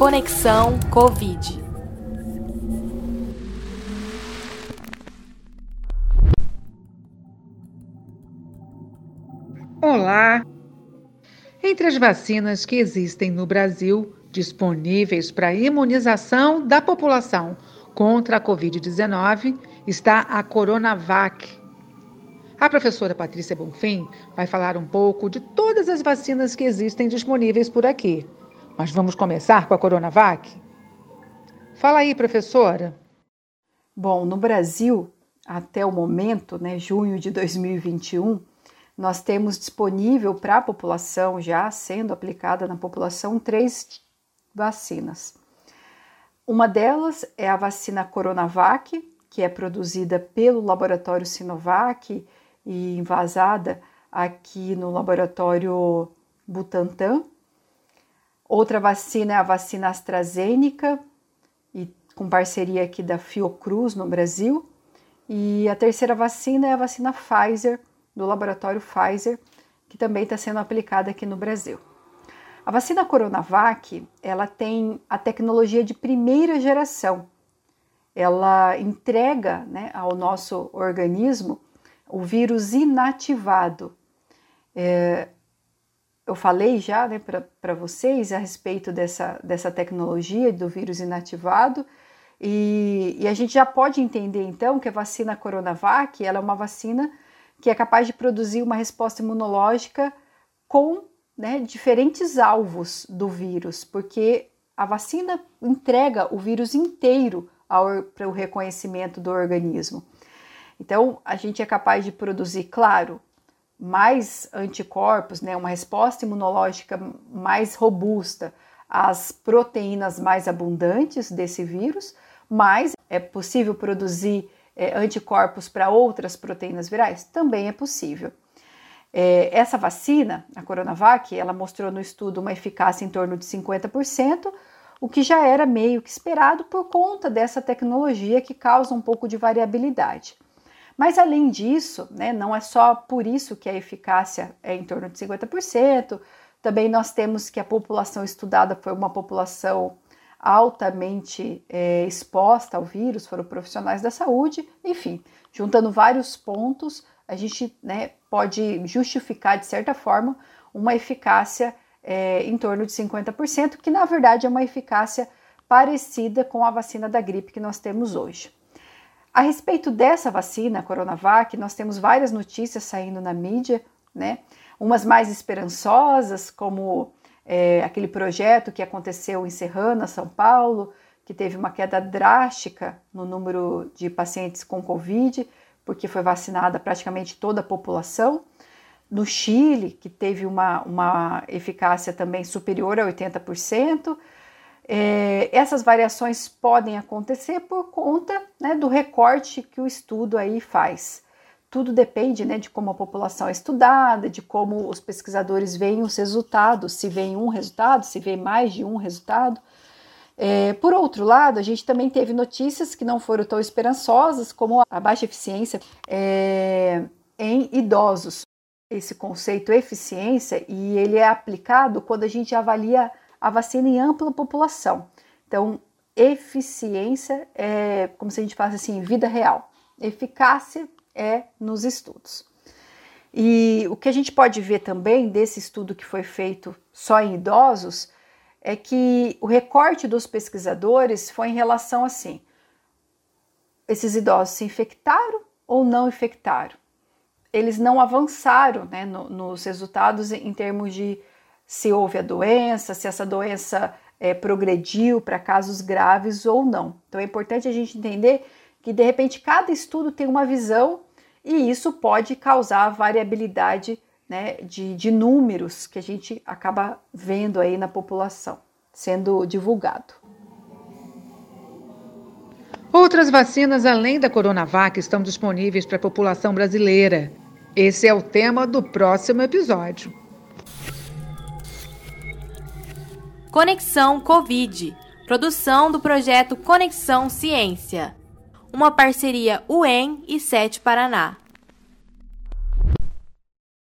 Conexão Covid. Olá! Entre as vacinas que existem no Brasil, disponíveis para imunização da população contra a Covid-19, está a Coronavac. A professora Patrícia Bonfim vai falar um pouco de todas as vacinas que existem disponíveis por aqui. Mas vamos começar com a Coronavac? Fala aí, professora. Bom, no Brasil, até o momento, né, junho de 2021, nós temos disponível para a população, já sendo aplicada na população, três vacinas. Uma delas é a vacina Coronavac, que é produzida pelo laboratório Sinovac e envasada aqui no laboratório Butantan. Outra vacina é a vacina AstraZeneca, e com parceria aqui da Fiocruz no Brasil. E a terceira vacina é a vacina Pfizer, do laboratório Pfizer, que também está sendo aplicada aqui no Brasil. A vacina Coronavac, ela tem a tecnologia de primeira geração. Ela entrega né, ao nosso organismo o vírus inativado. É, eu falei já né, para vocês a respeito dessa, dessa tecnologia do vírus inativado, e, e, a gente já pode entender então que a vacina Coronavac ela é uma vacina que é capaz de produzir uma resposta imunológica com né, diferentes alvos do vírus, porque a vacina entrega o vírus inteiro para o reconhecimento do organismo. Então, a gente é capaz de produzir, claro, mais anticorpos, né, uma resposta imunológica mais robusta às proteínas mais abundantes desse vírus, mas é possível produzir é, anticorpos para outras proteínas virais? Também é possível. É, essa vacina, a Coronavac, ela mostrou no estudo uma eficácia em torno de 50%, o que já era meio que esperado por conta dessa tecnologia que causa um pouco de variabilidade. Mas além disso, né, não é só por isso que a eficácia é em torno de 50%, também nós temos que a população estudada foi uma população altamente é, exposta ao vírus, foram profissionais da saúde, enfim, juntando vários pontos, a gente né, pode justificar de certa forma uma eficácia é, em torno de 50%, que na verdade é uma eficácia parecida com a vacina da gripe que nós temos hoje. A respeito dessa vacina, Coronavac, nós temos várias notícias saindo na mídia, né? Umas mais esperançosas, como é, aquele projeto que aconteceu em Serrana, São Paulo, que teve uma queda drástica no número de pacientes com Covid, porque foi vacinada praticamente toda a população. No Chile, que teve uma, uma eficácia também superior a 80%. É, essas variações podem acontecer por conta né, do recorte que o estudo aí faz. Tudo depende né, de como a população é estudada, de como os pesquisadores veem os resultados, se vem um resultado, se vê mais de um resultado. É, por outro lado, a gente também teve notícias que não foram tão esperançosas, como a baixa eficiência é, em idosos. Esse conceito eficiência e ele é aplicado quando a gente avalia a vacina em ampla população. Então, eficiência é como se a gente falasse assim, vida real. Eficácia é nos estudos. E o que a gente pode ver também desse estudo que foi feito só em idosos é que o recorte dos pesquisadores foi em relação assim: esses idosos se infectaram ou não infectaram? Eles não avançaram né, no, nos resultados em termos de se houve a doença, se essa doença é, progrediu para casos graves ou não. Então é importante a gente entender que de repente cada estudo tem uma visão e isso pode causar variabilidade né, de, de números que a gente acaba vendo aí na população sendo divulgado. Outras vacinas além da Coronavac estão disponíveis para a população brasileira. Esse é o tema do próximo episódio. Conexão Covid, produção do projeto Conexão Ciência, uma parceria UEM e SET Paraná.